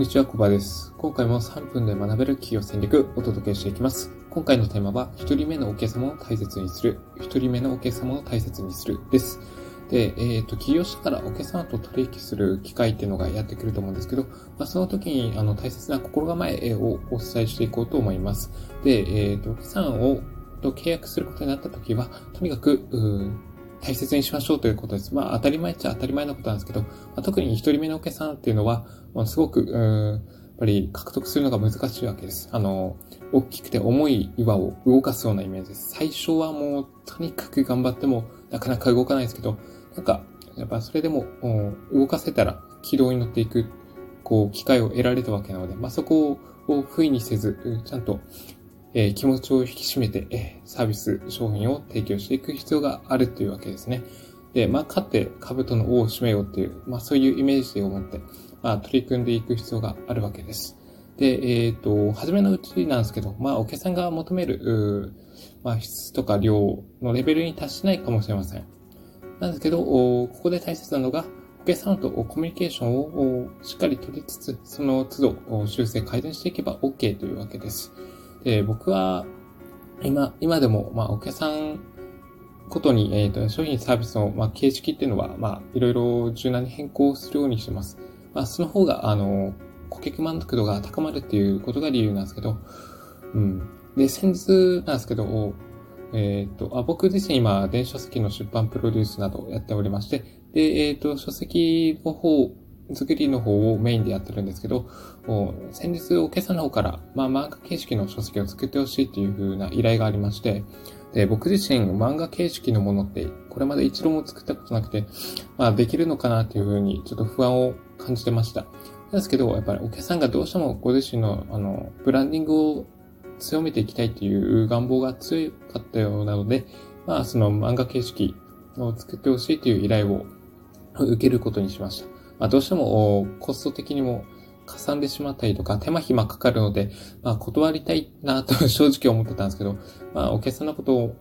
にちは、コバです。今回も3分で学べる企業戦略お届けしていきます。今回のテーマは、1人目のお客様を大切にする。1人目のお客様を大切にするです。で、えっ、ー、と、起業してからお客様と取引する機会っていうのがやってくると思うんですけど、まあ、その時に、あの、大切な心構えをお伝えしていこうと思います。で、えっ、ー、と、お客さんを、と契約することになった時は、とにかく、大切にしましょうということです。まあ、当たり前っちゃ当たり前のことなんですけど、まあ、特に一人目のお客さんっていうのは、まあ、すごく、うん、やっぱり獲得するのが難しいわけです。あの、大きくて重い岩を動かすようなイメージです。最初はもう、とにかく頑張っても、なかなか動かないですけど、なんか、やっぱそれでも、動かせたら軌道に乗っていく、こう、機会を得られたわけなので、まあ、そこを不意にせず、ちゃんとえ、気持ちを引き締めて、え、サービス、商品を提供していく必要があるというわけですね。で、まあ、勝って兜の王を占めようっていう、まあ、そういうイメージを持って、まあ、取り組んでいく必要があるわけです。で、えっ、ー、と、初めのうちなんですけど、まあ、お客さんが求める、まあ、質とか量のレベルに達しないかもしれません。なんですけど、ここで大切なのが、お客さんとコミュニケーションをしっかり取りつつ、その都度修正改善していけば OK というわけです。で、僕は、今、今でも、まあ、お客さんことに、えっ、ー、と、商品サービスの、まあ、形式っていうのは、まあ、いろいろ柔軟に変更するようにしてます。まあ、その方が、あの、顧客満足度が高まるっていうことが理由なんですけど、うん。で、先日なんですけど、えっ、ー、とあ、僕自身今、電子書籍の出版プロデュースなどやっておりまして、で、えっ、ー、と、書籍の方作りの方をメインでやってるんですけど、先日お客さんの方から、まあ、漫画形式の書籍を作ってほしいっていう風な依頼がありまして、で、僕自身漫画形式のものってこれまで一度も作ったことなくて、まあ、できるのかなっていう風にちょっと不安を感じてました。ですけど、やっぱりお客さんがどうしてもご自身の、あの、ブランディングを強めていきたいっていう願望が強かったようなので、まあ、その漫画形式を作ってほしいという依頼を受けることにしました。まあ、どうしてもコスト的にもかさんでしまったりとか、手間暇かかるので、まあ、断りたいなと 正直思ってたんですけど、まあ、お客さんのことを、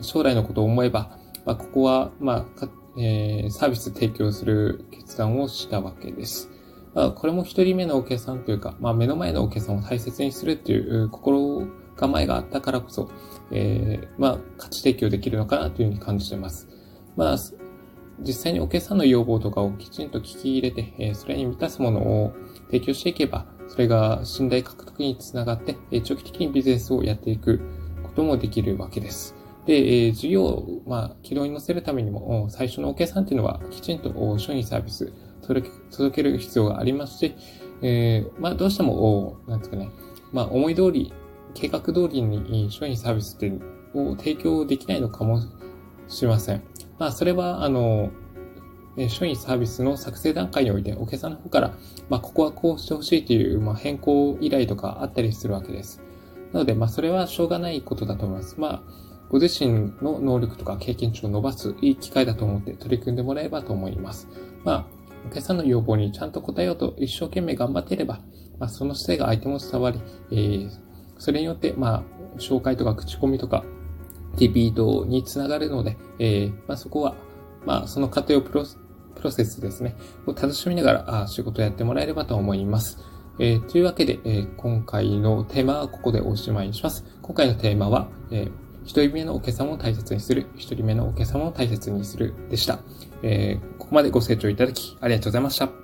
将来のことを思えば、まあ、ここは、まあ、えー、サービス提供する決断をしたわけです。まあ、これも一人目のお客さんというか、まあ、目の前のお客さんを大切にするっていう心構えがあったからこそ、えー、まあ、価値提供できるのかなというふうに感じています。まあ、実際にお客さんの要望とかをきちんと聞き入れて、えそれに満たすものを提供していけば、それが信頼獲得につながって、え長期的にビジネスをやっていくこともできるわけです。で、え事業を、まあ、軌道に乗せるためにも、最初のお客さんっていうのは、きちんと商品サービス届ける必要がありますし、えー、まあ、どうしても、なんですかね、まあ、思い通り、計画通りに商品サービスっていうのを提供できないのかもしれません。まあ、それは、あの、商品サービスの作成段階において、お客さんの方から、まあ、ここはこうしてほしいという、まあ、変更依頼とかあったりするわけです。なので、まあ、それはしょうがないことだと思います。まあ、ご自身の能力とか経験値を伸ばすいい機会だと思って取り組んでもらえばと思います。まあ、お客さんの要望にちゃんと応えようと一生懸命頑張っていれば、まあ、その姿勢が相手も伝わり、えー、それによって、まあ、紹介とか口コミとか、リピートにつながるので、えー、まあ、そこは、まあ、その過程をプロセスですね、を楽しみながらあ仕事をやってもらえればと思います。えー、というわけで、えー、今回のテーマはここでおしまいにします。今回のテーマは、えー、一人目のお客様を大切にする、一人目のお客様を大切にするでした。えー、ここまでご清聴いただきありがとうございました。